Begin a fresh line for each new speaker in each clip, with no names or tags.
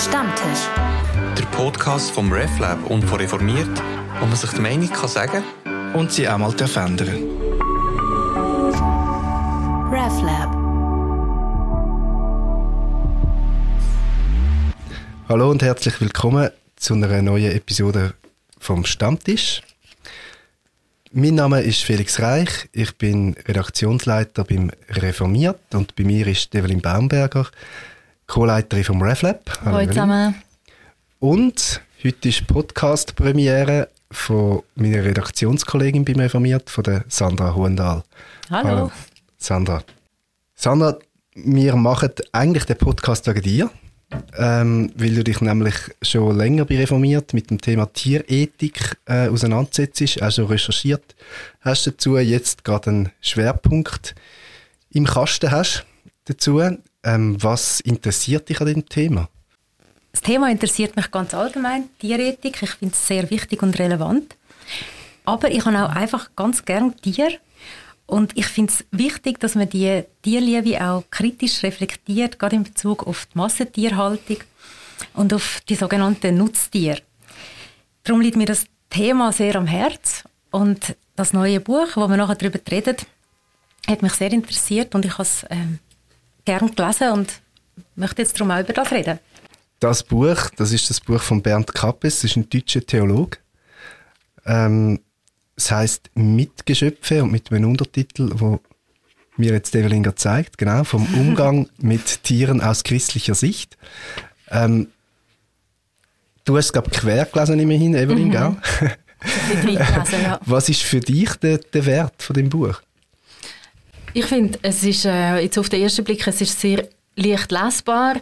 Stammtisch.
Der Podcast vom RefLab und von Reformiert, wo man sich die Meinung kann sagen
und sie auch mal verändern
RefLab.
Hallo und herzlich willkommen zu einer neuen Episode vom Stammtisch. Mein Name ist Felix Reich, ich bin Redaktionsleiter beim Reformiert und bei mir ist Evelyn Baumberger, Co-Leiterin vom RefLab.
Hallo zusammen.
Und heute ist Podcast-Premiere von meiner Redaktionskollegin beim Reformiert, von der Sandra Huendal.
Hallo. Hallo.
Sandra. Sandra, wir machen eigentlich den Podcast wegen dir, ähm, weil du dich nämlich schon länger bei Reformiert mit dem Thema Tierethik äh, auseinandersetzt, auch schon recherchiert hast dazu, jetzt gerade einen Schwerpunkt im Kasten hast dazu. Ähm, was interessiert dich an dem Thema?
Das Thema interessiert mich ganz allgemein, Tierethik. Ich finde es sehr wichtig und relevant. Aber ich habe auch einfach ganz gern Tier. Und ich finde es wichtig, dass man die Tierliebe auch kritisch reflektiert, gerade in Bezug auf die Massentierhaltung und auf die sogenannten Nutztiere. Darum liegt mir das Thema sehr am Herz. Und das neue Buch, wo wir nachher darüber reden, hat mich sehr interessiert und ich habe es ähm, gern gelesen und möchte jetzt darum auch über das reden.
Das Buch, das ist das Buch von Bernd Kappes, das ist ein deutscher Theologe. Ähm, es heißt Mitgeschöpfe und mit einem Untertitel, wo mir jetzt Evelyn zeigt, genau, vom Umgang mit Tieren aus christlicher Sicht. Ähm, du hast, glaube ich, quer gelesen immerhin, Evelyn, mhm. gell?
ja.
Was ist für dich der, der Wert von dem Buch?
Ich finde, es ist äh, jetzt auf den ersten Blick, es ist sehr leicht lesbar.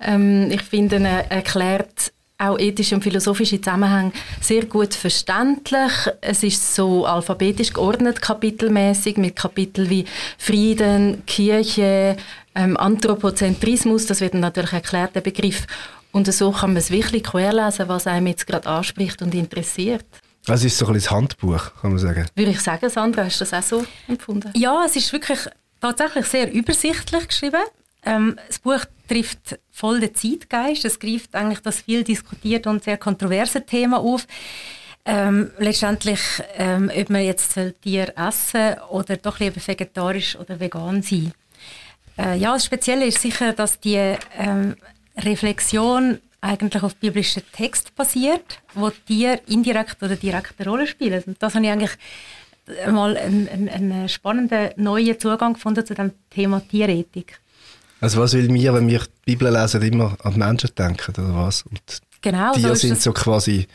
Ähm, ich finde, er erklärt auch ethische und philosophische Zusammenhänge sehr gut verständlich. Es ist so alphabetisch geordnet, kapitelmäßig, mit Kapiteln wie Frieden, Kirche, ähm, Anthropozentrismus, das wird natürlich erklärt, der Begriff. Und so kann man es wirklich querlesen, was einem jetzt gerade anspricht und interessiert.
Also es ist so ein bisschen Handbuch, kann man sagen.
Würde ich sagen, Sandra, hast du das auch so empfunden? Ja, es ist wirklich tatsächlich sehr übersichtlich geschrieben. Ähm, das Buch trifft voll den Zeitgeist. Es greift eigentlich das viel diskutierte und sehr kontroverse Thema auf. Ähm, letztendlich, ähm, ob man jetzt Tier essen oder doch lieber vegetarisch oder vegan sein. Äh, ja, das Spezielle ist sicher, dass die ähm, Reflexion eigentlich auf biblischen Text basiert, wo Tiere indirekt oder direkt eine Rolle spielen. Und das habe ich eigentlich mal einen, einen, einen spannenden neuen Zugang gefunden zu dem Thema Tierethik.
Also was will mir, wenn wir die Bibel lesen, immer an Menschen denken, oder was? Und
genau,
die so sind so quasi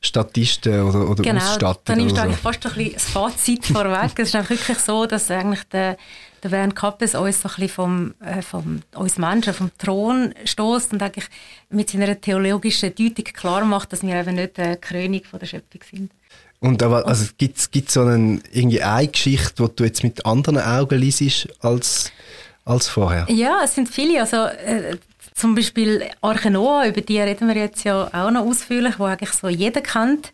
Statisten oder, oder
genau,
Ausstatter.
Dann nimmst du eigentlich fast ein bisschen das Fazit vorweg. Es ist wirklich so, dass eigentlich der, der Bernd Kappes uns so ein bisschen vom, äh, vom, uns Menschen vom Thron stößt und eigentlich mit seiner theologischen Deutung klar macht, dass wir eben nicht der König von der Schöpfung sind.
Und aber, also gibt es so einen, irgendwie eine Geschichte, die du jetzt mit anderen Augen liest als als vorher?
Ja, es sind viele. Also, äh, zum Beispiel Arche Noah, über die reden wir jetzt ja auch noch ausführlich, wo eigentlich so jeder kennt.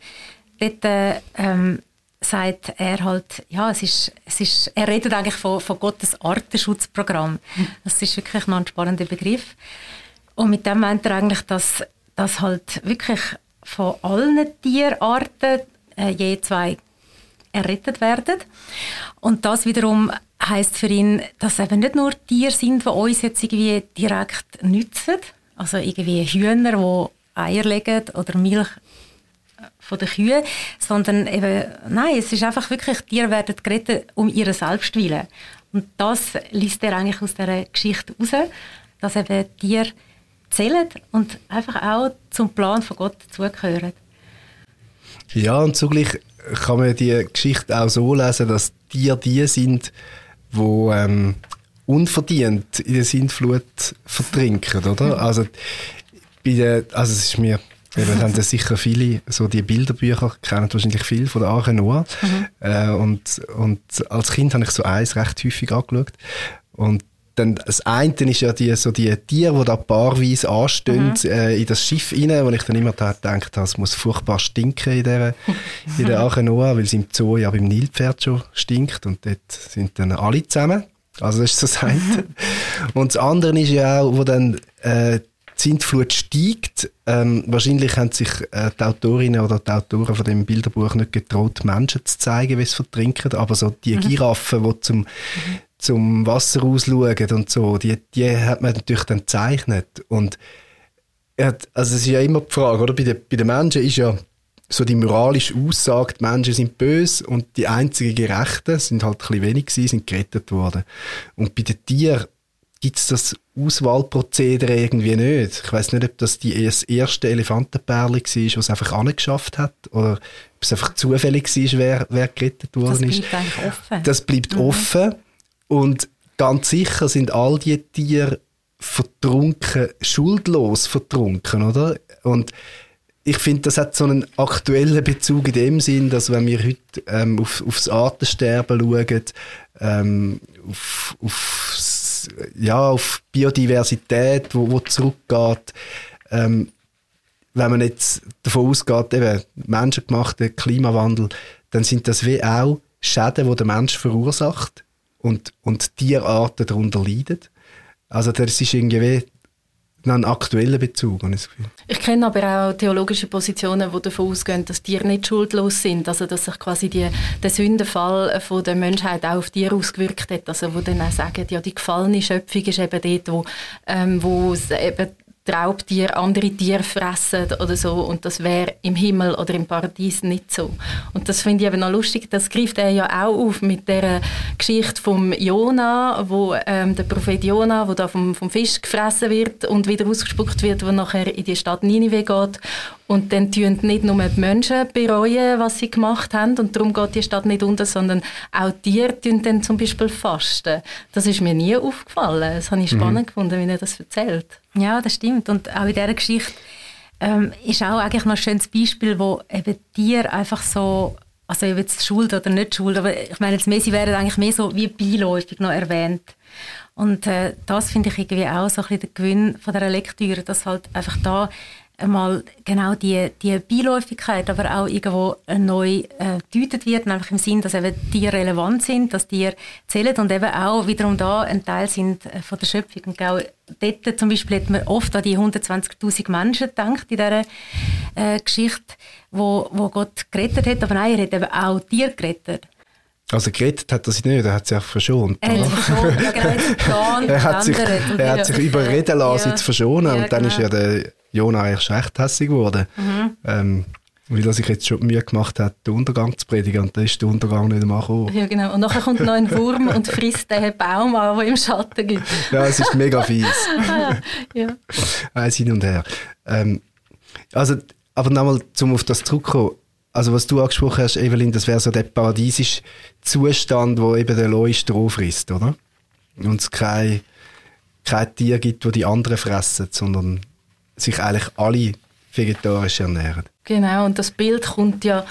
Dort äh, ähm, sagt er halt, ja, es ist, es ist, er redet eigentlich von, von Gottes Artenschutzprogramm. Das ist wirklich noch ein spannender Begriff. Und mit dem meint er eigentlich, dass, dass halt wirklich von allen Tierarten äh, je zwei errettet werden. Und das wiederum heißt für ihn, dass eben nicht nur Tiere sind, die uns jetzt irgendwie direkt nützen, also irgendwie Hühner, die Eier legen oder Milch von den Kühen, sondern eben, nein, es ist einfach wirklich, Tiere werden gerettet um ihre Selbstwillen. Und das liest er eigentlich aus dieser Geschichte raus, dass eben Tiere zählen und einfach auch zum Plan von Gott dazugehören.
Ja, und zugleich kann man die Geschichte auch so lesen, dass Tiere die sind, wo ähm, unverdient in der Sintflut vertrinken, oder? Also, bei der, also es ist mir Eben, haben sicher viele, so die Bilderbücher kennen wahrscheinlich viel von der Arche Noah. Mhm. Äh, und, und als Kind habe ich so eins recht häufig angeschaut. Und dann das eine ist ja die, so die Tiere, die da paarweise anstehen mhm. äh, in das Schiff rein, wo ich dann immer da gedacht habe, es muss furchtbar stinken in der, in der Arche Noah, weil es im Zoo ja beim Nilpferd schon stinkt und dort sind dann alle zusammen. Also das ist das eine. und das andere ist ja auch, wo dann äh, die Sintflut steigt. Ähm, wahrscheinlich haben sich äh, die Autorinnen oder die Autoren von dem Bilderbuch nicht getraut, Menschen zu zeigen, wie sie vertrinken. Aber so die mhm. Giraffen, die zum, mhm. zum Wasser rausschauen und so, die, die hat man natürlich dann gezeichnet. Und hat, also es ist ja immer die Frage, oder? Bei den, bei den Menschen ist ja so die moralische Aussage, die Menschen sind böse und die einzigen Gerechten sind halt ein bisschen wenig gewesen, sind gerettet worden. Und bei den Tieren gibt es das Auswahlprozedere irgendwie nicht. Ich weiß nicht, ob das die, das erste Elefantenpärli war, was es einfach angeschafft hat, oder ob es einfach zufällig war, wer, wer gerettet worden ist.
Das bleibt eigentlich offen.
Das bleibt mhm. offen. Und ganz sicher sind all die Tiere vertrunken, schuldlos vertrunken, oder? Und ich finde, das hat so einen aktuellen Bezug in dem Sinn, dass wenn wir heute ähm, auf, aufs Artensterben schauen, ähm, auf, auf ja, auf Biodiversität, wo, wo zurückgeht. Ähm, wenn man jetzt davon ausgeht, eben menschengemachter Klimawandel, dann sind das wie auch Schäden, die der Mensch verursacht und, und Tierarten darunter leiden. Also das ist irgendwie einen aktuellen Bezug, habe ich das.
Ich kenne aber auch theologische Positionen, die davon ausgehen, dass Tiere nicht schuldlos sind, also dass sich quasi die, der Sündenfall von der Menschheit auch auf Tiere ausgewirkt hat, also wo dann auch sagen, ja, die gefallene Schöpfung ist eben dort, wo, ähm, wo es eben Raubtiere andere Tiere fressen oder so und das wäre im Himmel oder im Paradies nicht so. Und das finde ich eben noch lustig, das greift er ja auch auf mit der Geschichte vom Jona, wo ähm, der Prophet Jona, wo da vom, vom Fisch gefressen wird und wieder ausgespuckt wird, wo nachher in die Stadt Ninive geht und dann tun nicht nur die Menschen bereuen, was sie gemacht haben und darum geht die Stadt nicht unter, sondern auch die Tiere tun dann zum Beispiel fasten. Das ist mir nie aufgefallen. Das habe ich mhm. spannend mhm. gefunden, wie er das erzählt.
Ja, das stimmt. Und auch in dieser Geschichte ähm, ist auch eigentlich noch ein schönes Beispiel, wo eben Tiere einfach so, also ob jetzt Schuld oder nicht Schuld, aber ich meine, jetzt Messi wäre eigentlich mehr so wie beiläufig noch erwähnt. Und äh, das finde ich irgendwie auch so ein bisschen der Gewinn von dieser Lektüre, dass halt einfach da einmal genau die, die Beiläufigkeit, aber auch irgendwo neu äh, wird, nämlich im Sinn, dass eben die relevant sind, dass die zählen und eben auch wiederum da ein Teil sind äh, von der Schöpfung. Und auch dort zum Beispiel hat man oft an die 120'000 Menschen gedacht in dieser äh, Geschichte, wo, wo Gott gerettet hat, aber nein, er hat eben auch Tiere gerettet.
Also gerettet hat er sich nicht, er hat sich auch verschont.
Er hat sich verschont, ja genau,
er hat sich, er hat sich überreden lassen, ja. zu verschonen ja, und dann genau. ist ja der Jona eigentlich recht hässlich geworden. Mhm. Ähm, weil er sich jetzt schon Mühe gemacht hat, den Untergang zu predigen und dann ist der Untergang nicht einmal gekommen.
Ja, genau. Und nachher kommt noch ein Wurm und frisst den Baum an, der im Schatten gibt.
ja, es ist mega fies. ja. Eins hin und her. Ähm, also, aber nochmal, um auf das zurückzukommen. Also, was du angesprochen hast, Evelyn, das wäre so der paradiesische Zustand, wo eben der Leu Stroh frisst, oder? Und es kein, kein Tier gibt, wo die anderen fressen, sondern sich eigentlich alle vegetarisch ernähren.
Genau, und das Bild kommt ja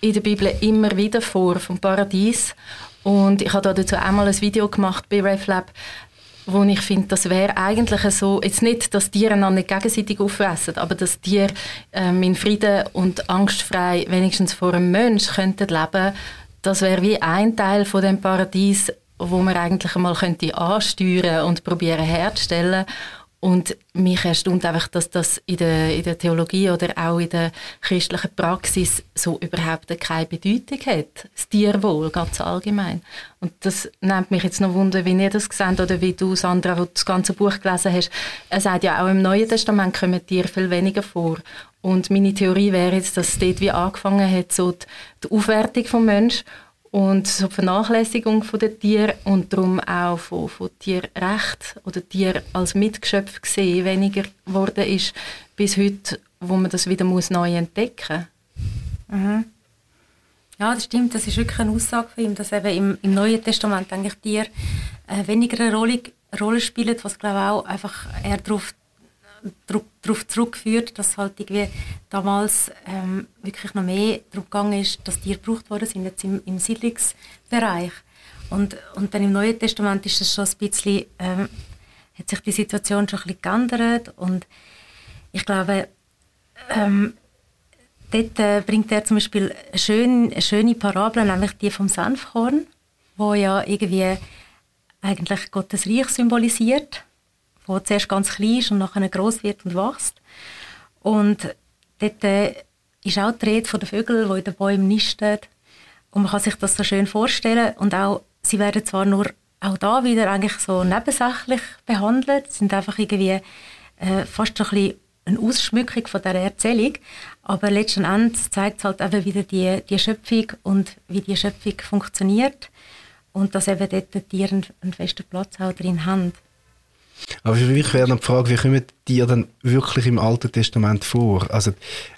in der Bibel immer wieder vor, vom Paradies. Und ich habe dazu einmal ein Video gemacht bei RefLab, wo ich finde, das wäre eigentlich so, jetzt nicht, dass Tiere einander nicht gegenseitig auffressen, aber dass Tiere ähm, in Frieden und angstfrei wenigstens vor einem Mensch könnten leben, das wäre wie ein Teil von dem Paradies, wo man eigentlich einmal könnte ansteuern und probieren herzustellen. Und mich erstaunt einfach, dass das in der, in der Theologie oder auch in der christlichen Praxis so überhaupt keine Bedeutung hat. Das Tierwohl, ganz allgemein. Und das nimmt mich jetzt noch wunder, wie ihr das seht oder wie du, Sandra, das ganze Buch gelesen hast. Er sagt ja auch im Neuen Testament kommen Tiere viel weniger vor. Und meine Theorie wäre jetzt, dass es dort wie angefangen hat, so die, die Aufwertung vom Menschen und so Vernachlässigung der Tiere und darum auch von, von Tierrecht oder Tier als Mitgeschöpf gesehen weniger geworden ist bis heute, wo man das wieder muss neu entdecken
muss. Mhm. Ja, das stimmt. Das ist wirklich eine Aussage von ihm, dass eben im, im Neuen Testament eigentlich Tiere äh, weniger eine Rolle, Rolle spielen, was glaube ich auch einfach eher darauf darauf zurückführt, dass halt irgendwie damals ähm, wirklich noch mehr darum gegangen ist, dass Tiere gebraucht worden sind, jetzt im, im Siedlungsbereich. Und, und dann im Neuen Testament ist es schon ein bisschen, ähm, hat sich die Situation schon ein bisschen geändert und ich glaube, ähm, dort äh, bringt er zum Beispiel eine schöne, eine schöne Parabel, nämlich die vom Senfkorn, wo ja irgendwie eigentlich Gottes Reich symbolisiert der zuerst ganz klein ist und nachher groß wird und wächst. Und dort äh, ist auch die Rede von den Vögeln, die in den Bäumen nisten. Und man kann sich das so schön vorstellen. Und auch, sie werden zwar nur auch da wieder eigentlich so nebensächlich behandelt, sind einfach irgendwie äh, fast so ein bisschen eine Ausschmückung von der Erzählung, aber letzten Endes zeigt es halt eben wieder die, die Schöpfung und wie die Schöpfung funktioniert und dass eben dort die Tiere einen, einen festen Platz auch drin haben.
Aber für mich wäre dann die Frage, wie kommen die dann wirklich im Alten Testament vor? Also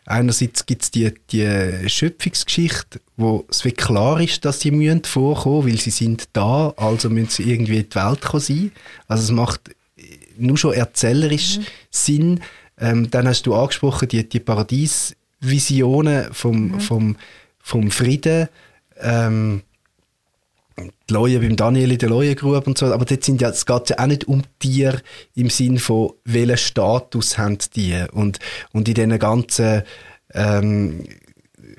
einerseits gibt es die, die Schöpfungsgeschichte, wo es wie klar ist, dass sie müssen vorkommen, weil sie sind da, also müssen sie irgendwie in die Welt kommen sein. Also es macht nur schon erzählerisch mhm. Sinn. Ähm, dann hast du angesprochen, die, die Paradiesvisionen vom, mhm. vom, vom Frieden. Ähm, die Leute beim Daniel in der Leuengrube und so, aber dort sind ja, es geht ja auch nicht um Tiere im Sinn von, welchen Status haben die und, und in diesen ganzen ähm,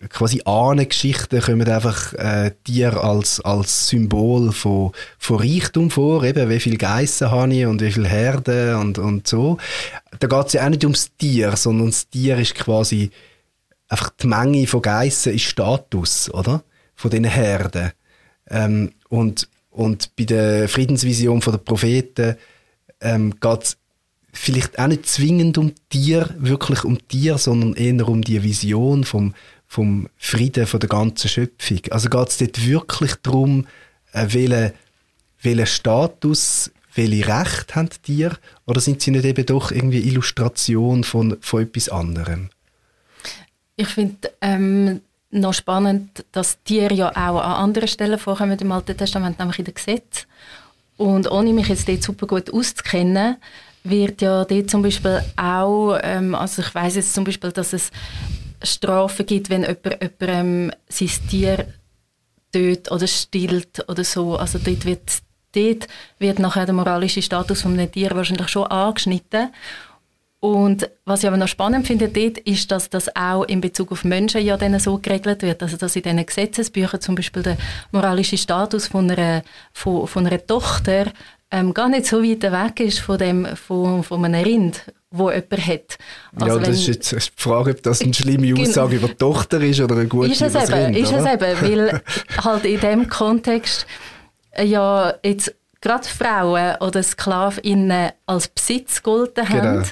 quasi Ahnengeschichten kommen einfach äh, Tiere als, als Symbol von, von Reichtum vor, eben wie viel Geissen habe ich und wie viel Herden und, und so. Da geht es ja auch nicht ums Tier, sondern das Tier ist quasi einfach die Menge von Geissen ist Status, oder? Von diesen Herden. Ähm, und, und bei der Friedensvision der Propheten ähm, geht es vielleicht auch nicht zwingend um Tier, wirklich um Tier, sondern eher um die Vision vom, vom Frieden von der ganzen Schöpfung. Also geht es dort wirklich darum, äh, welchen, welchen Status, welche Rechte haben Tiere, oder sind sie nicht eben doch irgendwie Illustration von, von etwas anderem?
Ich finde, ähm, noch spannend, dass Tiere ja auch an anderen Stellen vorkommen im Alten Testament, nämlich in den Gesetzen. Und ohne mich jetzt dort super gut auszukennen, wird ja dort zum Beispiel auch, ähm, also ich weiß jetzt zum Beispiel, dass es Strafen gibt, wenn jemand jemandem sein Tier tötet oder stillt oder so. Also dort wird, dort wird nachher der moralische Status von einem Tier wahrscheinlich schon angeschnitten. Und was ich aber noch spannend finde dort, ist, dass das auch in Bezug auf Menschen ja dann so geregelt wird. Also dass in diesen Gesetzesbüchern zum Beispiel der moralische Status von einer, von, von einer Tochter ähm, gar nicht so weit weg ist von, dem, von, von einem Rind, wo jemand hat.
Also ja, das ist jetzt die Frage, ob das eine schlimme Aussage über die Tochter ist oder eine gute
ist es eben, Rind, Ist oder? es eben, weil halt in dem Kontext äh, ja jetzt gerade Frauen oder Sklavinnen als Besitz gelten genau. haben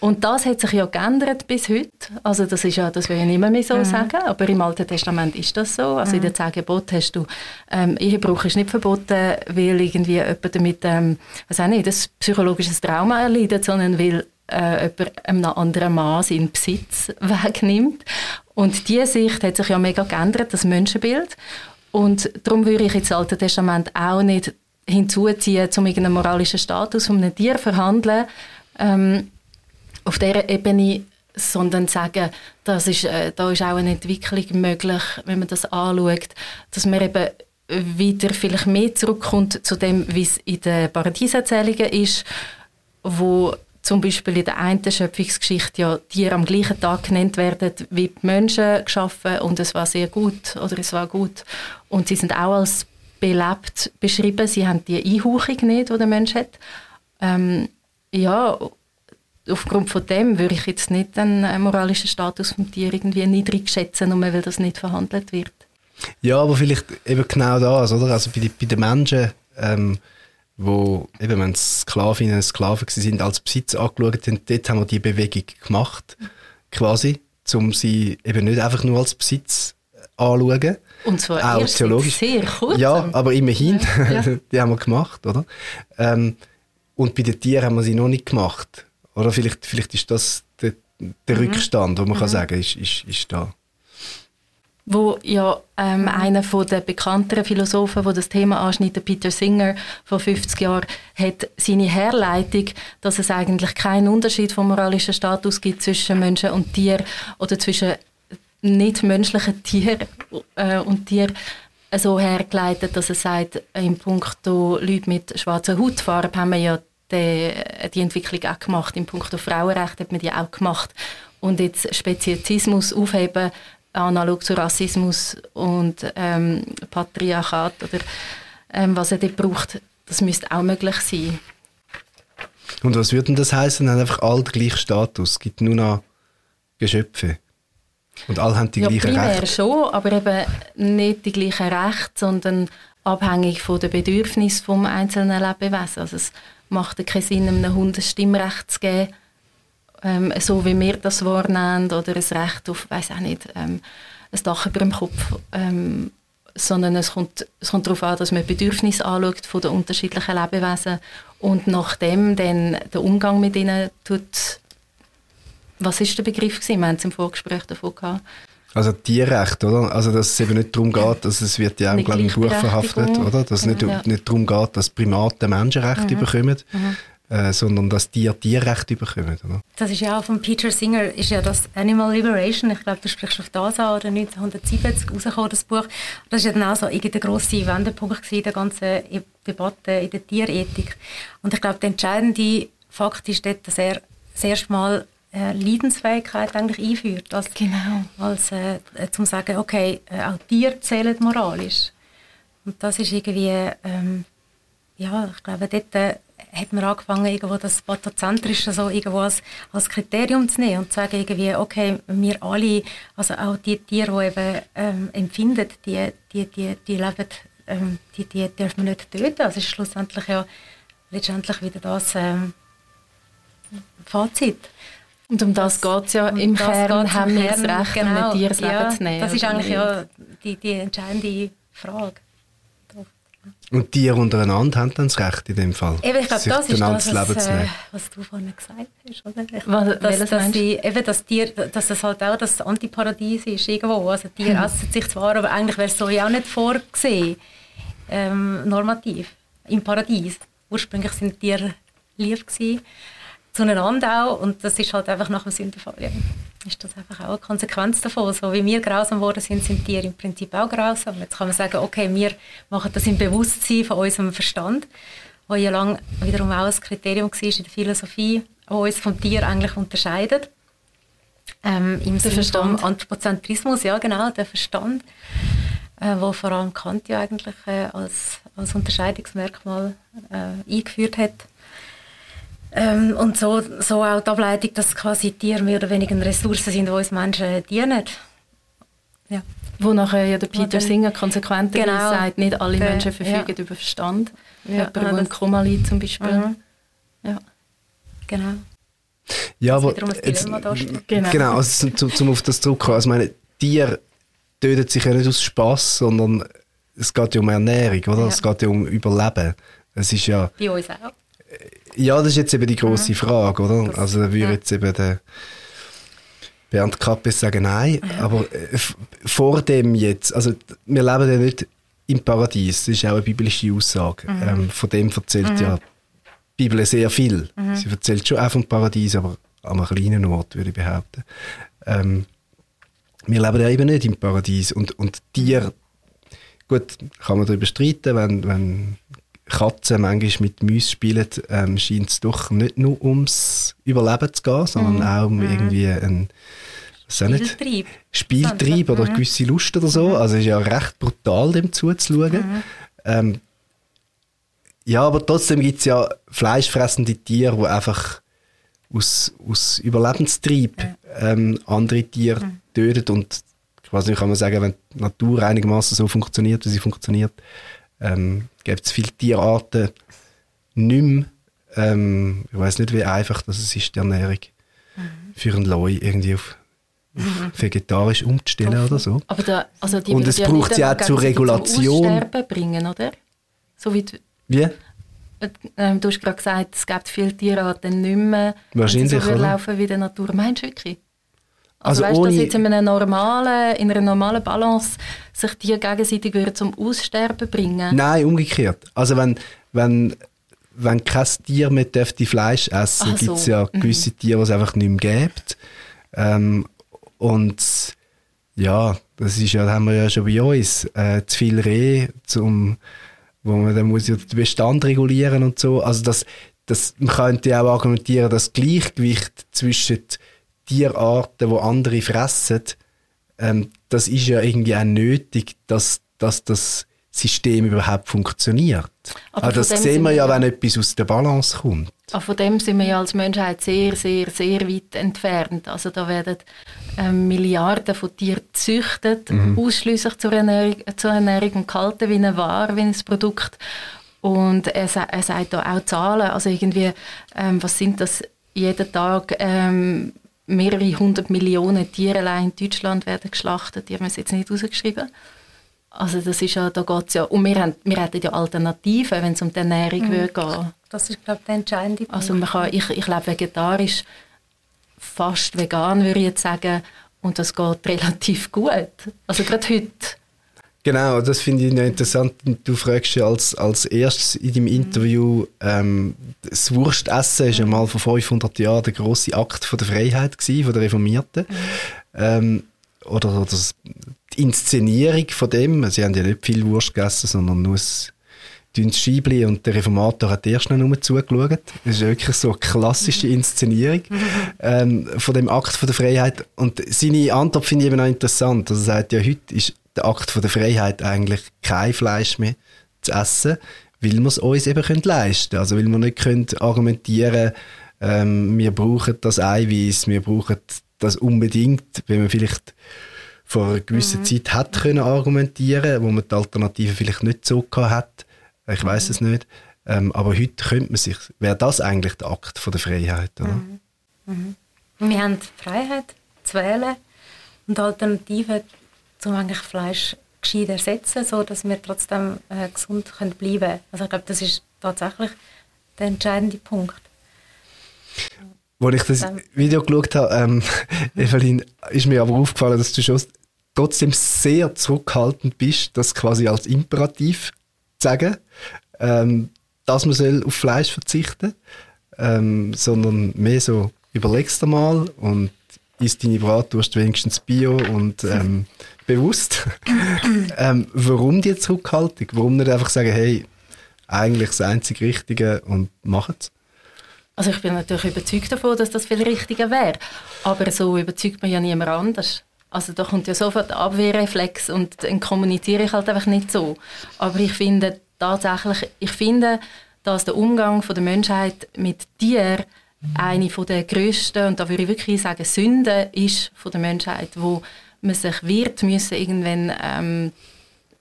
und das hat sich ja geändert bis heute. Also das ist ja, das will ich nicht mehr, so mhm. sagen, aber im Alten Testament ist das so. Also mhm. in den zehn Geboten hast du, ähm, Ehebruch ist nicht verboten, weil irgendwie jemand damit, ähm, was auch nicht, ein psychologisches Trauma erleidet, sondern weil äh, jemand einem anderen Mann seinen Besitz wegnimmt. Und diese Sicht hat sich ja mega geändert, das Menschenbild. Und darum würde ich jetzt das Alte Testament auch nicht hinzuziehen, um irgendeinen moralischen Status von einem Tier zu verhandeln. Ähm, auf dieser Ebene, sondern sagen, das ist, äh, da ist auch eine Entwicklung möglich, wenn man das anschaut, dass man eben wieder vielleicht mehr zurückkommt zu dem, wie es in den Paradieserzählungen ist, wo zum Beispiel in der einen Schöpfungsgeschichte ja Tiere am gleichen Tag genannt werden wie die Menschen geschaffen und es war sehr gut oder es war gut und sie sind auch als belebt beschrieben. Sie haben die Einhauchung nicht, die der Mensch hat. Ähm, ja, aufgrund von dem würde ich jetzt nicht den moralischen Status vom Tier irgendwie niedrig schätzen, nur weil das nicht verhandelt wird.
Ja, aber vielleicht eben genau das, oder? Also bei, bei den Menschen, ähm, wo eben, wenn Sklavinnen und Sklaven sind, als Besitz angeschaut haben, dort haben wir die Bewegung gemacht, quasi, um sie eben nicht einfach nur als Besitz anschauen.
Und zwar auch theologisch. sehr kurz.
Ja, aber immerhin, ja. die haben wir gemacht, oder? Ähm, und bei den Tieren haben wir sie noch nicht gemacht. Oder vielleicht, vielleicht ist das der, der mhm. Rückstand, wo man mhm. kann sagen ist, ist, ist da.
Wo ja ähm, einer der bekannteren Philosophen, der das Thema anschneidet, Peter Singer, vor 50 Jahren, hat seine Herleitung, dass es eigentlich keinen Unterschied vom moralischen Status gibt zwischen Menschen und Tier oder zwischen nicht-menschlichen Tieren äh, und Tier so hergeleitet, dass er sagt, im Punkt Leute mit schwarzer Hautfarbe haben wir ja die, die Entwicklung auch gemacht. Im Punkt Frauenrecht hat man die auch gemacht. Und jetzt Speziesismus aufheben, analog zu Rassismus und ähm, Patriarchat oder ähm, was er dort braucht, das müsste auch möglich sein.
Und was würde denn das heißen? Dann haben einfach alle den gleichen Status. Es gibt nur noch Geschöpfe. Und alle haben die
ja,
gleichen
primär
Rechte.
schon, aber eben nicht die gleichen Rechte, sondern abhängig von den Bedürfnissen vom einzelnen Lebewesen. Also es macht keinen Sinn, einem Hund ein Stimmrecht zu geben, ähm, so wie wir das wahrnehmen, oder ein Recht auf, weiß auch nicht, ähm, ein Dach über dem Kopf, ähm, sondern es kommt, es kommt darauf an, dass man Bedürfnisse anschaut von den unterschiedlichen Lebewesen und nachdem dann der Umgang mit ihnen tut, was ist der Begriff gewesen? Wir haben es im Vorgespräch davon gehabt.
Also Tierrecht, oder? Also dass es eben nicht darum geht, dass es wird ja auch,
Eine
glaube ich, im Buch verhaftet, oder? Dass es nicht,
Ja.
nicht darum geht, dass Primaten Menschenrechte
Mhm.
bekommen, äh, sondern dass Tiere Tierrechte bekommen, oder?
Das ist ja auch von Peter Singer, ist ja das Animal Liberation, ich glaube, du sprichst auf das an, oder 1970 rausgekommen, das Buch. Das ist ja dann auch so irgendwie der grosse Wendepunkt gewesen in der ganzen Debatte in der Tierethik. Und ich glaube, der entscheidende Fakt ist dort, dass er das erste Mal äh, Leidensfähigkeit eigentlich einführt. Als,
Genau.
Als äh, äh, zum sagen, okay, äh, auch Tiere zählen moralisch. Und das ist irgendwie, ähm, ja, ich glaube, dort äh, hat man angefangen, irgendwo das Pathozentrische so irgendwo als, als Kriterium zu nehmen und zu sagen, irgendwie, okay, wir alle, also auch die Tiere, die eben ähm, empfinden, die, die, die, die leben, ähm, die, die dürfen wir nicht töten. Also ist schlussendlich ja letztendlich wieder das ähm, Fazit.
Und um das geht es ja
Und
im
das
Kern, haben wir das Recht,
genau,
einem Tier das Leben
ja,
zu nehmen.
Das ist eigentlich ja die, die entscheidende Frage.
Und Tiere untereinander haben dann das Recht in dem Fall,
Eben, ich glaube,
sich
das ist das,
das Leben
was,
zu
äh,
nehmen.
was du vorhin gesagt hast. Oder? Ich,
Was-
dass, dass,
du?
die, eben, dass, Tier, dass es halt auch das Antiparadies ist irgendwo. Also Tiere
Hm.
essen sich zwar, aber eigentlich wäre es so ja auch nicht vorgesehen, ähm, normativ, im Paradies. Ursprünglich sind Tiere lieb gewesen, zueinander auch und das ist halt einfach nach dem Sündenfall. Ja. Ist das einfach auch eine Konsequenz davon. So wie wir grausam geworden sind, sind Tiere im Prinzip auch grausam. Jetzt kann man sagen, okay, wir machen das im Bewusstsein von unserem Verstand, wo ja lang wiederum auch ein Kriterium war in der Philosophie, das uns vom Tier eigentlich unterscheidet. Ähm, Im Sinne
Verstand.
Anthropozentrismus, ja genau, der Verstand, äh, wo vor allem Kant ja eigentlich äh, als, als Unterscheidungsmerkmal äh, eingeführt hat. Ähm, und so, so auch die Ableitung, dass quasi Tiere mehr oder weniger Ressourcen sind, die uns Menschen dienen. Ja.
Wo nachher ja der Peter Singer konsequenterweise
Genau.
sagt, nicht alle
Der-
Menschen verfügen
ja.
über Verstand.
Ja,
Jemand, der
ja,
im Koma liegt zum Beispiel.
Mhm.
Ja.
Genau.
Ja, aber
wiederum ein
jetzt.
Genau.
genau, also zum, zum, zum auf das zurückkommen. Also meine, Tiere töten sich ja nicht aus Spaß, sondern es geht ja um Ernährung, oder?
Ja.
Es geht ja um Überleben. Es ist ja,
Die uns auch.
Ja, das ist jetzt eben die große Frage, oder?
Das-
also da würde
ja.
jetzt eben der Bernd Kappes sagen, nein, aber äh, vor dem jetzt, also wir leben ja nicht im Paradies, das ist auch eine biblische Aussage. Ähm, von dem erzählt ja die Bibel sehr viel. Sie erzählt schon auch vom Paradies, aber an einem kleinen Ort, würde ich behaupten. Ähm, wir leben ja eben nicht im Paradies und, und Tiere, gut, kann man darüber streiten, wenn, wenn Katzen manchmal mit Mäusen spielen, ähm, scheint es doch nicht nur ums Überleben zu gehen, sondern auch um irgendwie ein
Spieltrieb.
Spieltrieb oder eine gewisse Lust oder so. Also es ist ja recht brutal, dem zuzuschauen. Ähm, ja, aber trotzdem gibt es ja fleischfressende Tiere, die einfach aus, aus Überlebenstrieb ähm, andere Tiere töten. Und ich weiß nicht, kann man sagen, wenn die Natur einigermaßen so funktioniert, wie sie funktioniert, ähm, gibt es viele Tierarten nicht mehr. Ähm, ich weiß nicht, wie einfach das ist, die Ernährung für einen Leu irgendwie auf, vegetarisch umzustellen oder so.
Aber da, also die
Und es braucht ja
einmal
auch zur
sie
Regulation.
Zum bringen, oder? So wie die,
Wie?
äh, ähm, du hast gerade gesagt, es gibt viele Tierarten nicht mehr,
Wahrscheinlich,
sie so laufen wie der Natur. Meinst du wirklich? Also,
Also
weißt du, dass
ohne-
jetzt in einer normalen, in einer normalen Balance sich die gegenseitig würden zum Aussterben bringen?
Nein, umgekehrt. Also wenn, wenn, wenn kein Tier mehr dürfte Fleisch essen,
so.
gibt es ja gewisse Tiere, die es einfach nicht mehr gibt. Ähm, und ja, das ist ja, das haben wir ja schon bei uns, äh, zu viel Reh, zum, wo man dann muss ja den Bestand regulieren und so. Also das, das, man könnte ja auch argumentieren, das Gleichgewicht zwischen Tierarten, wo andere fressen, ähm, das ist ja irgendwie auch nötig, dass, dass das System überhaupt funktioniert. Aber also das sehen wir ja, wenn etwas aus der Balance kommt.
Aber von dem sind wir ja als Menschheit sehr, sehr, sehr weit entfernt. Also da werden ähm, Milliarden von Tieren gezüchtet, mhm. ausschließlich zur Ernährung, zur Ernährung und gehalten wie eine Ware, wie ein Produkt. Und er, er sagt da auch Zahlen, also irgendwie, ähm, was sind das jeden Tag ähm, mehrere hundert Millionen Tiere allein in Deutschland werden geschlachtet, die haben wir jetzt nicht rausgeschrieben. Also das ist ja, da geht's ja, und wir, haben, wir hätten ja Alternativen, wenn es um die Ernährung mhm. geht.
Das ist, glaube ich, der entscheidende
Punkt. Also man kann, ich, ich lebe vegetarisch, fast vegan, würde ich jetzt sagen, und das geht relativ gut. Also gerade heute.
Genau, das finde ich interessant. Du fragst ja als, als erstes in deinem Interview, ähm, das Wurstessen ist ja mal vor 500 Jahren der große Akt von der Freiheit gewesen, von der Reformierten. Mhm. Ähm, oder, oder das, die Inszenierung von dem, sie haben ja nicht viel Wurst gegessen, sondern nur ein dünnes Scheibli und der Reformator hat erst noch zugeschaut. Das ist wirklich so eine klassische Inszenierung ähm, von dem Akt von der Freiheit. Und seine Antwort finde ich eben auch interessant. Also er sagt ja, heute ist der Akt von der Freiheit eigentlich kein Fleisch mehr zu essen, weil wir es uns eben können leisten können. Also weil wir nicht können argumentieren ähm, wir brauchen das Eiweiß, wir brauchen das unbedingt, wenn man vielleicht vor einer gewissen mhm. Zeit hat können argumentieren, wo man die Alternative vielleicht nicht so gehabt hat. Ich weiß mhm. es nicht. Ähm, aber heute könnte man sich, wäre das eigentlich der Akt von der Freiheit, oder? Mhm.
Mhm. Wir haben die Freiheit zu wählen und Alternativen, um eigentlich Fleisch gescheit ersetzen, so dass wir trotzdem äh, gesund können bleiben. Also ich glaube, das ist tatsächlich der entscheidende Punkt.
Als ich das Video geschaut habe, ähm, Evelyn, ist mir aber aufgefallen, dass du schon trotzdem sehr zurückhaltend bist, das quasi als Imperativ zu sagen, ähm, dass man soll auf Fleisch verzichten ähm, sondern mehr so, überlegst du mal und isst deine Bratwurst wenigstens bio und ähm, bewusst. ähm, warum die Zurückhaltung? Warum nicht einfach sagen, hey, eigentlich das einzig Richtige und machen es?
Also ich bin natürlich überzeugt davon, dass das viel richtiger wäre. Aber so überzeugt man ja niemand anders. Also da kommt ja sofort der Abwehrreflex und dann kommuniziere ich halt einfach nicht so. Aber ich finde tatsächlich, ich finde, dass der Umgang von der Menschheit mit Tieren eine von der grössten und da würde ich wirklich sagen Sünden ist von der Menschheit, wo man sich wird müssen irgendwann ähm,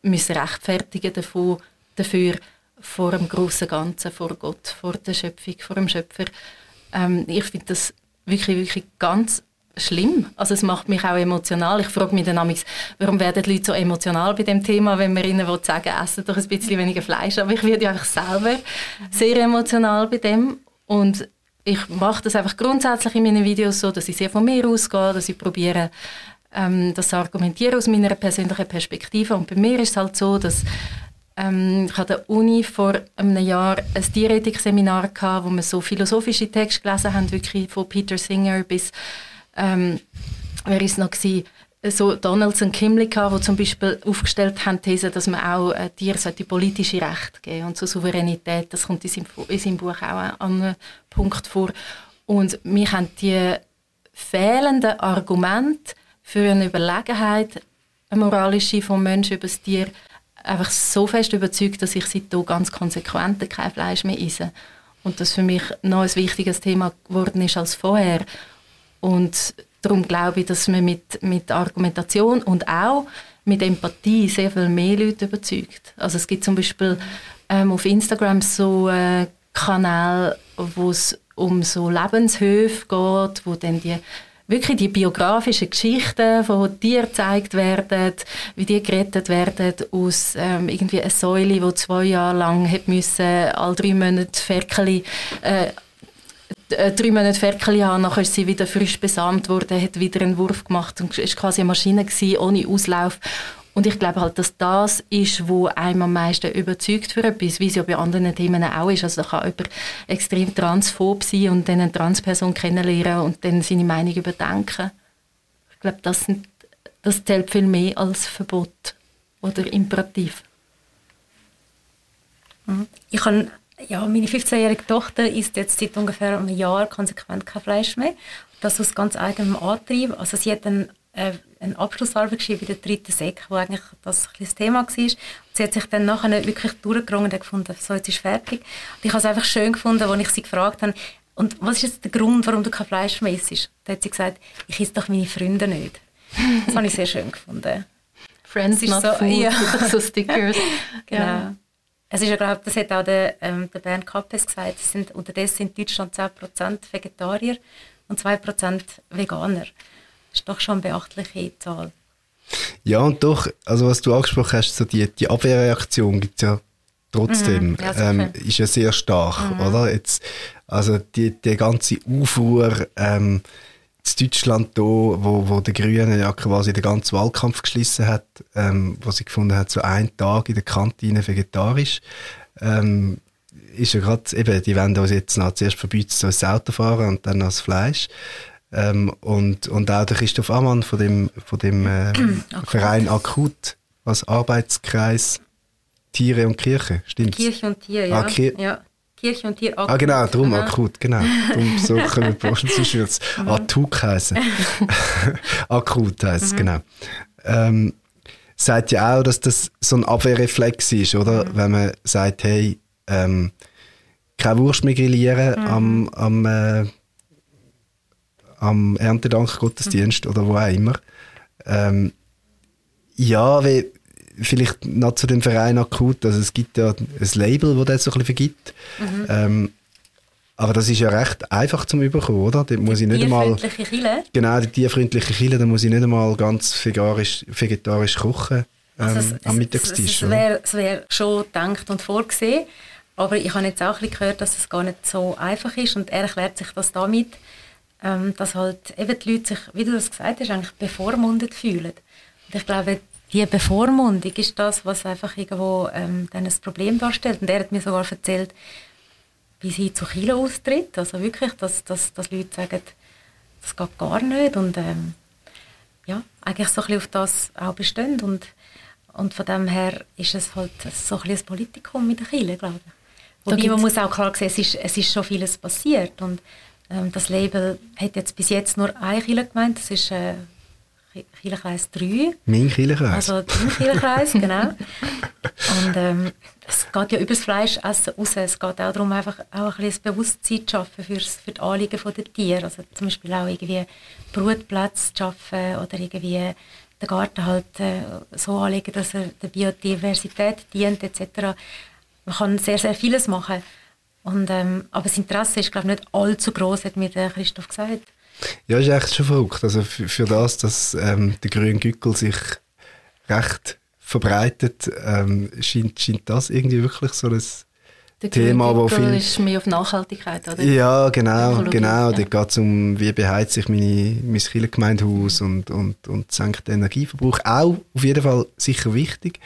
müssen rechtfertigen davon, dafür, vor dem großen Ganzen, vor Gott, vor der Schöpfung, vor dem Schöpfer. Ähm, ich finde das wirklich, wirklich ganz schlimm. Also es macht mich auch emotional. Ich frage mich dann manchmal, warum werden die Leute so emotional bei dem Thema, wenn man ihnen sagen essen doch ein bisschen weniger Fleisch. Aber ich werde ja einfach selber sehr emotional bei dem und ich mache das einfach grundsätzlich in meinen Videos so, dass ich sehr von mir ausgehe, dass ich probiere, ähm, das zu argumentieren aus meiner persönlichen Perspektive. Und bei mir ist es halt so, dass ähm, ich hatte an der Uni vor einem Jahr ein Tierethik-Seminar gehabt, wo wir so philosophische Texte gelesen haben, wirklich von Peter Singer bis, ähm, wer ist noch gewesen? so Donaldson Kimlicka, wo zum Beispiel aufgestellt haben, These, dass man auch äh, Tieren sollte politische Rechte geben und zur Souveränität. Das kommt in seinem, in seinem Buch auch an einem Punkt vor. Und mich haben die fehlenden Argumente für eine Überlegenheit, eine moralische vom Menschen über das Tier, einfach so fest überzeugt, dass ich seitdem ganz konsequent kein Fleisch mehr esse. Und das für mich noch ein wichtiges Thema geworden ist als vorher. Und darum glaube ich, dass man mit, mit Argumentation und auch mit Empathie sehr viel mehr Leute überzeugt. Also es gibt zum Beispiel ähm, auf Instagram so äh, Kanäle, wo es um so Lebenshöfe geht, wo dann die wirklich die biografischen Geschichten von Tieren gezeigt werden, wie die gerettet werden aus ähm, irgendwie einer Säule, die zwei Jahre lang hat müssen, all drei Monate Ferkeli äh, äh, drei Monate Ferkel haben, nachher ist sie wieder frisch besamt worden, hat wieder einen Wurf gemacht und ist quasi eine Maschine gewesen, ohne Auslauf. Und ich glaube halt, dass das ist, wo einem am meisten überzeugt für etwas, wie es ja bei anderen Themen auch ist. Also da kann jemand extrem transphob sein und dann eine Transperson kennenlernen und dann seine Meinung überdenken. Ich glaube, das, sind, das zählt viel mehr als Verbot oder Imperativ.
Mhm. Ich habe ja, meine 15-jährige Tochter isst jetzt seit ungefähr einem Jahr konsequent kein Fleisch mehr. Das aus ganz eigenem Antrieb. Also sie hat einen äh, eine Abschlussarbeit geschrieben in der dritten Sek, wo eigentlich das ein das Thema war. Und sie hat sich dann nachher wirklich durchgerungen und gefunden, so, jetzt ist fertig. Und ich habe es einfach schön gefunden, als ich sie gefragt habe, und was ist jetzt der Grund, warum du kein Fleisch mehr isst? Da hat sie gesagt, ich esse doch meine Freunde nicht. Das habe ich sehr schön gefunden.
Friends not so, food, ja. so Stickers.
genau. Ja. Es ist ja, glaube das hat auch der, ähm, der Bernd Kappes gesagt, es sind, unterdessen in Deutschland 10% Vegetarier und 2% Veganer. Das ist doch schon eine beachtliche Zahl.
Ja, und doch, also was du angesprochen hast, so die, die Abwehrreaktion gibt es ja trotzdem, mhm, ja, ähm, ist ja sehr stark, mhm. oder? Jetzt, also die, die ganze Aufruhr, ähm, in Deutschland da, wo, wo die Grünen ja quasi den ganzen Wahlkampf geschlossen hat, ähm, wo sie gefunden hat, so einen Tag in der Kantine vegetarisch, ähm, ist ja gerade eben, die wollen uns jetzt noch zuerst verbieten, so das Autofahren und dann das Fleisch. Ähm, und, und auch der Christoph Ammann von dem, von dem äh, Verein Akut als Arbeitskreis Tiere und Kirche, stimmt
Kirche und Tier, ja. Ah, Kir ja. Kirche und Tier
akut. Ah, genau, darum Aha. akut, genau. Darum so können wir es Atuk heißen. akut heisst es, mhm. genau. Ähm, sagt ja auch, dass das so ein Abwehrreflex ist, oder? Mhm. Wenn man sagt, hey, ähm, keine Wurst mehr grillieren mhm. am, am, äh, am Erntedank Gottesdienst mhm. oder wo auch immer. Ähm, ja, wie, vielleicht noch zu dem Verein akut, also es gibt ja ein Label, das das so ein bisschen vergibt. Mhm. Ähm, aber das ist ja recht einfach zum Überkommen, oder? Da muss
die
ich nicht einmal,
Chile?
Genau, die tierfreundliche Chile, da muss ich nicht einmal ganz vegetarisch, vegetarisch kochen ähm, also es, am Mittagstisch.
Es, wäre wär schon gedacht und vorgesehen, aber ich habe jetzt auch ein bisschen gehört, dass es gar nicht so einfach ist und er erklärt sich das damit, ähm, dass halt eben die Leute sich, wie du das gesagt hast, eigentlich bevormundet fühlen. Und ich glaube, die Bevormundung ist das, was einfach irgendwo ähm, dann ein Problem darstellt. Und er hat mir sogar erzählt, wie sie zu Chile austritt. Also wirklich, dass, dass, dass Leute sagen, das geht gar nicht. Und ähm, ja, eigentlich so ein bisschen auf das auch bestehen. Und, und von dem her ist es halt so ein, bisschen ein Politikum mit der Chile, glaube ich. Wobei man muss auch klar sehen, es ist, es ist schon vieles passiert. Und das Label hat jetzt bis jetzt nur eine Chile gemeint. Das ist äh, Kirchenkreis 3.
Mein Kirchenkreis.
Also dein Kirchenkreis, genau. Und ähm, es geht ja über das Fleischessen raus. Es geht auch darum, einfach auch ein bisschen Bewusstsein zu schaffen für, für die Anliegen der Tiere. Also zum Beispiel auch irgendwie Brutplätze zu schaffen oder irgendwie den Garten halt äh, so anlegen, dass er der Biodiversität dient etc. Man kann sehr, sehr vieles machen. Und, ähm, aber das Interesse ist, glaube ich, nicht allzu groß, hat mir der Christoph gesagt.
Ja, ist echt schon verrückt. Also für, für das, dass ähm, der grüne Gückel sich recht verbreitet, ähm, scheint, scheint das irgendwie wirklich so ein der Thema, wo viel...
ist mehr auf Nachhaltigkeit, oder?
Ja, genau, Ökologie, genau. Ja. Da geht es um, wie beheizt sich meine, mein Kirchengemeindehaus und, und, und senkt den Energieverbrauch. Auch auf jeden Fall sicher wichtig.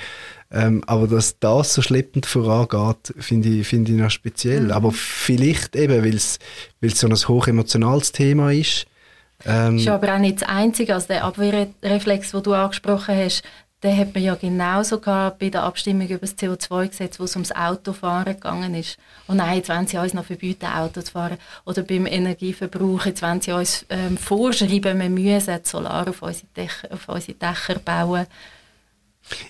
Ähm, aber dass das so schleppend vorangeht, finde ich, find ich noch speziell. Mhm. Aber vielleicht eben, weil es so ein hochemotionales Thema ist.
Ähm, ist aber auch nicht das Einzige. Also der Abwehrreflex, den du angesprochen hast, den hat man ja genauso gehabt bei der Abstimmung über das CO2-Gesetz, wo es ums Autofahren gegangen ist. Und nein, jetzt wollen sie uns noch verbieten, Auto zu fahren. Oder beim Energieverbrauch, jetzt wollen sie uns ähm, vorschreiben, wir müssen Solar auf unsere, Dächer, auf unsere Dächer bauen.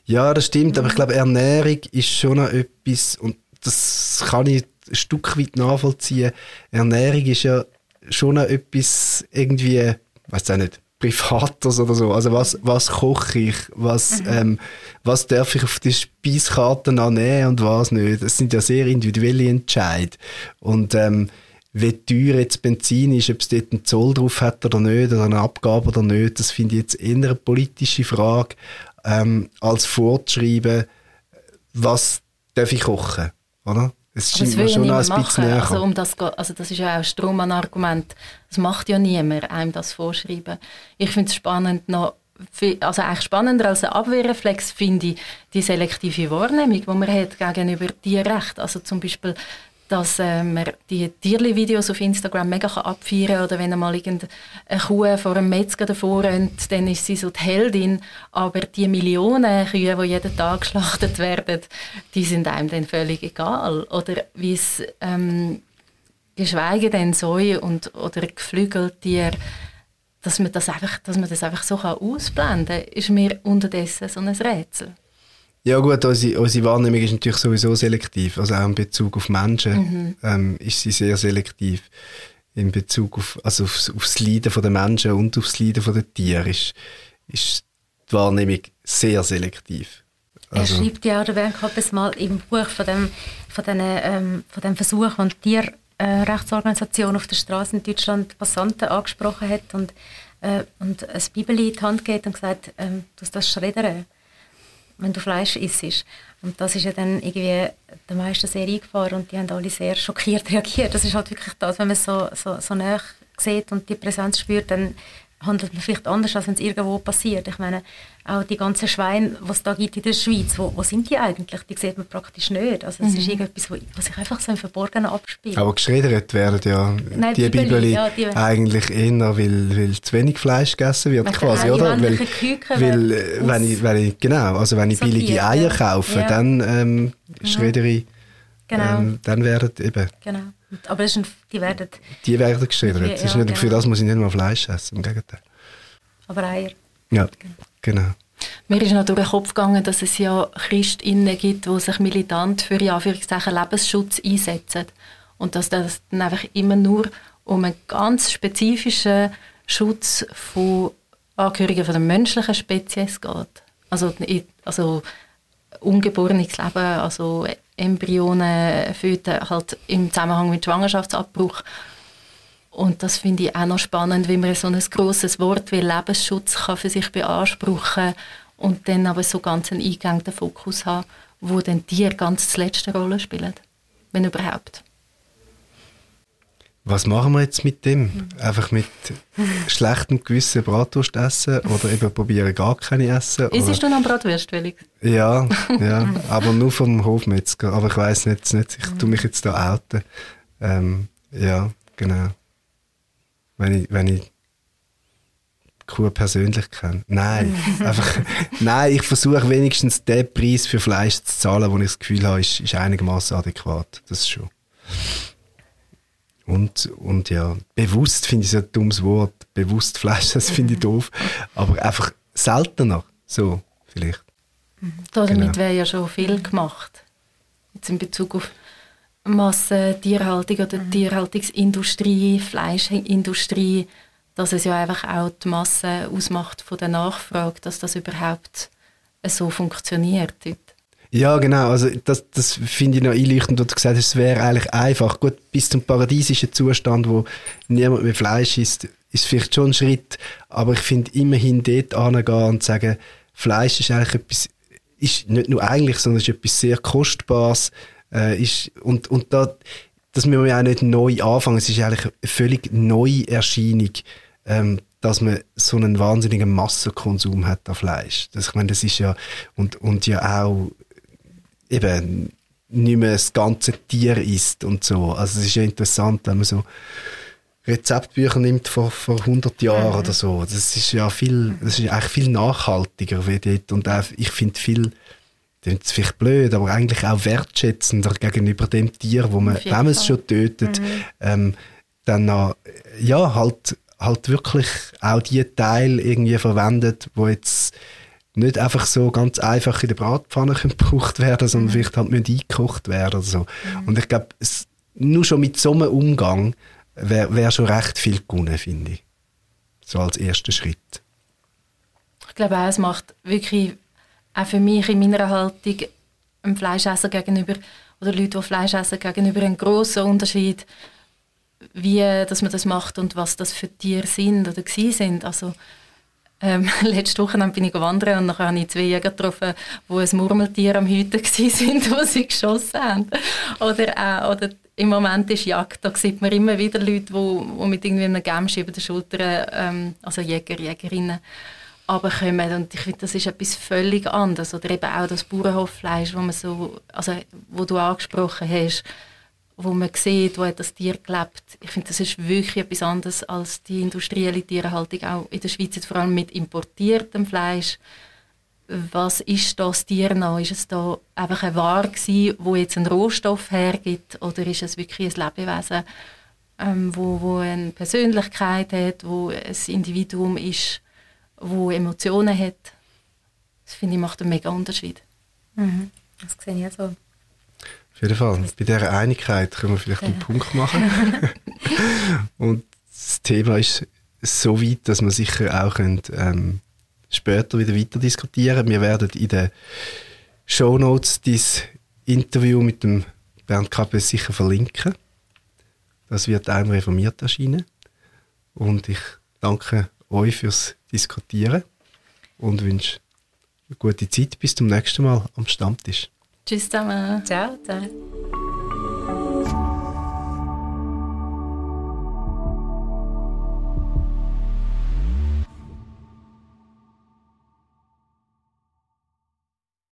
Ja, das stimmt, aber ich glaube, Ernährung ist schon noch etwas, und das kann ich ein Stück weit nachvollziehen. Ernährung ist ja schon noch etwas irgendwie, weiß auch nicht, Privates oder so. Also was, was koche ich, was, mhm. ähm, was darf ich auf die Speiskarte nehmen und was nicht. Das sind ja sehr individuelle Entscheidungen. Und ähm, wie teuer jetzt Benzin ist, ob es dort einen Zoll drauf hat oder nicht, oder eine Abgabe oder nicht, das finde ich jetzt eher eine politische Frage ähm, als vorzuschreiben, was darf ich kochen, oder?
Es scheint mir schon ein bisschen näher. Also, um das, also das ist ja auch ein Strohmann-Argument. Das macht ja niemand, einem das vorschreiben. Ich finde es spannend noch, also eigentlich spannender als ein Abwehrreflex finde ich die selektive Wahrnehmung, die man hat gegenüber Tierrecht. Also zum Beispiel dass äh, man die Tierli-Videos auf Instagram mega abfeiern kann oder wenn mal irgendeine Kuh vor einem Metzger davor rennt, dann ist sie so die Heldin, aber die Millionen Kühe, die jeden Tag geschlachtet werden, die sind einem dann völlig egal. Oder wie es ähm, geschweige denn Säue und, oder Geflügeltiere dass man das einfach, dass man das einfach so ausblenden kann, ist mir unterdessen so ein Rätsel.
Ja gut, unsere, unsere Wahrnehmung ist natürlich sowieso selektiv, also auch in Bezug auf Menschen mhm. ähm, ist sie sehr selektiv. In Bezug auf, also aufs, aufs Leiden der Menschen und aufs Leiden der Tiere ist, ist die Wahrnehmung sehr selektiv.
Also, er schreibt ja auch, der Bernd mal im Buch von dem, von den, ähm, von dem Versuch, den die Tierrechtsorganisation auf der Straße in Deutschland Passanten angesprochen hat und, äh, und ein Bibel in die Hand geht und gesagt, ähm, du das schreddern, wenn du Fleisch isst. Und das ist ja dann irgendwie der meisten sehr eingefahren und die haben alle sehr schockiert reagiert. Das ist halt wirklich das, wenn man so, so, so nah sieht und die Präsenz spürt, dann handelt man vielleicht anders, als wenn es irgendwo passiert. Ich meine, auch die ganzen Schweine, was es da gibt in der Schweiz, wo, wo sind die eigentlich? Die sieht man praktisch nicht. Also es mhm. ist irgendetwas, was sich einfach so im Verborgenen abspielt.
Aber geschreddert werden ja Nein, die Bibeli, ja, die eigentlich eher, weil, weil zu wenig Fleisch gegessen wird Man quasi, oder? Weil, Küken weil, äh, wenn ich, wenn ich, genau, also wenn ich billige Eier kaufe, ja. dann ähm, mhm. schreddere ich, genau. ähm, dann werden eben...
Genau. Aber ein, die werden...
Die werden geschreddert. Ja, ist nicht, genau. Für das muss ich nicht mal Fleisch essen, im Gegenteil.
Aber Eier.
Ja, genau.
Mir ist noch durch den Kopf gegangen, dass es ja Christinnen gibt, die sich militant für ja, Lebensschutz einsetzen. Und dass das dann einfach immer nur um einen ganz spezifischen Schutz von Angehörigen von der menschlichen Spezies geht. Also, also ungeborenes Leben, also Embryonen, Föten, halt im Zusammenhang mit Schwangerschaftsabbruch. Und das finde ich auch noch spannend, wie man so ein grosses Wort wie Lebensschutz kann für sich beanspruchen und dann aber so ganz einen eingängten Fokus haben, wo dann Tiere ganz die letzte Rolle spielen, wenn überhaupt.
Was machen wir jetzt mit dem? Einfach mit schlechtem Gewissen Bratwurst essen oder eben probieren gar keine essen?
Ist du noch Bratwurst, Felix?
Ja, ja, aber nur vom Hofmetzger. Aber ich weiß nicht, nicht, ich tue mich jetzt da outen. Ähm, ja, genau. Wenn ich, wenn ich Kuh persönlich kenne. Nein, einfach, nein, ich versuche wenigstens den Preis für Fleisch zu zahlen, wo ich das Gefühl habe, ist, ist einigermaßen adäquat. Das ist schon. Und, und ja, bewusst finde ich so ein dummes Wort. Bewusst Fleisch, das finde ich doof. Aber einfach seltener, so vielleicht.
Damit genau. wäre ja schon viel gemacht. Jetzt in Bezug auf Massentierhaltung oder mhm. Tierhaltungsindustrie, Fleischindustrie, dass es ja einfach auch die Masse ausmacht von der Nachfrage, dass das überhaupt so funktioniert dort.
Ja, genau. Also das, das finde ich noch einleuchtend, wo du gesagt hast, es wäre eigentlich einfach. Gut, bis zum paradiesischen Zustand, wo niemand mehr Fleisch isst, ist vielleicht schon ein Schritt. Aber ich finde immerhin dort angehen und sagen, Fleisch ist eigentlich etwas, ist nicht nur eigentlich, sondern ist etwas sehr Kostbares. Äh, ist, und, und da, das müssen wir ja auch nicht neu anfangen. Es ist eigentlich eine völlig neue Erscheinung, ähm, dass man so einen wahnsinnigen Massenkonsum hat an Fleisch. Das, ich meine, das ist ja, und, und ja auch eben nicht mehr das ganze Tier isst und so. Also es ist ja interessant, wenn man so Rezeptbücher nimmt vor, vor 100 Jahren mhm. oder so. Das ist ja viel, das ist eigentlich viel nachhaltiger wie dort und auch, ich finde viel, das ist vielleicht blöd, aber eigentlich auch wertschätzender gegenüber dem Tier, wo man, wenn man es schon tötet, mhm. ähm, dann noch, ja, halt, halt wirklich auch die Teile irgendwie verwendet, wo jetzt nicht einfach so ganz einfach in der Bratpfanne gebraucht werden, sondern mhm. vielleicht halt nicht eingekocht werden oder so. Mhm. Und ich glaube, nur schon mit so einem Umgang wäre wär schon recht viel gewonnen, finde ich. So als erster Schritt.
Ich glaube auch, es macht wirklich auch für mich in meiner Haltung einem Fleischesser gegenüber oder Leute, die Fleisch essen, gegenüber einen grossen Unterschied, wie dass man das macht und was das für Tiere sind oder sind. Also ähm, letzte Woche bin ich wandern und dann habe ich zwei Jäger getroffen, die ein Murmeltier am Hüten waren, wo sie geschossen haben. Oder, äh, oder im Moment ist Jagd, da sieht man immer wieder Leute, die, die mit irgendwie einem Gemsch über den Schultern, ähm, also Jäger, Jägerinnen, runterkommen. Und ich finde, das ist etwas völlig anderes. Oder eben auch das Bauernhoffleisch, wo, man so, also, wo du angesprochen hast, wo man sieht, wo das Tier gelebt. Ich finde, das ist wirklich etwas anderes als die industrielle Tierhaltung, auch in der Schweiz jetzt vor allem mit importiertem Fleisch. Was ist das Tier noch? Ist es da einfach eine Ware gewesen, wo jetzt einen Rohstoff hergibt, oder ist es wirklich ein Lebewesen, ähm, wo, wo eine Persönlichkeit hat, wo ein Individuum ist, wo Emotionen hat. Das finde ich macht einen mega Unterschied.
Mhm. Das sehe ich so.
Jeden Fall. Bei dieser Einigkeit können wir vielleicht ja. einen Punkt machen. Und das Thema ist so weit, dass wir sicher auch können, ähm, später wieder weiter diskutieren. Wir werden in den Show Notes dieses Interview mit dem Bernd Kappes sicher verlinken. Das wird einmal reformiert erscheinen. Und ich danke euch fürs Diskutieren und wünsche eine gute Zeit. Bis zum nächsten Mal am Stammtisch.
Tschüss zusammen.
Ciao zusammen.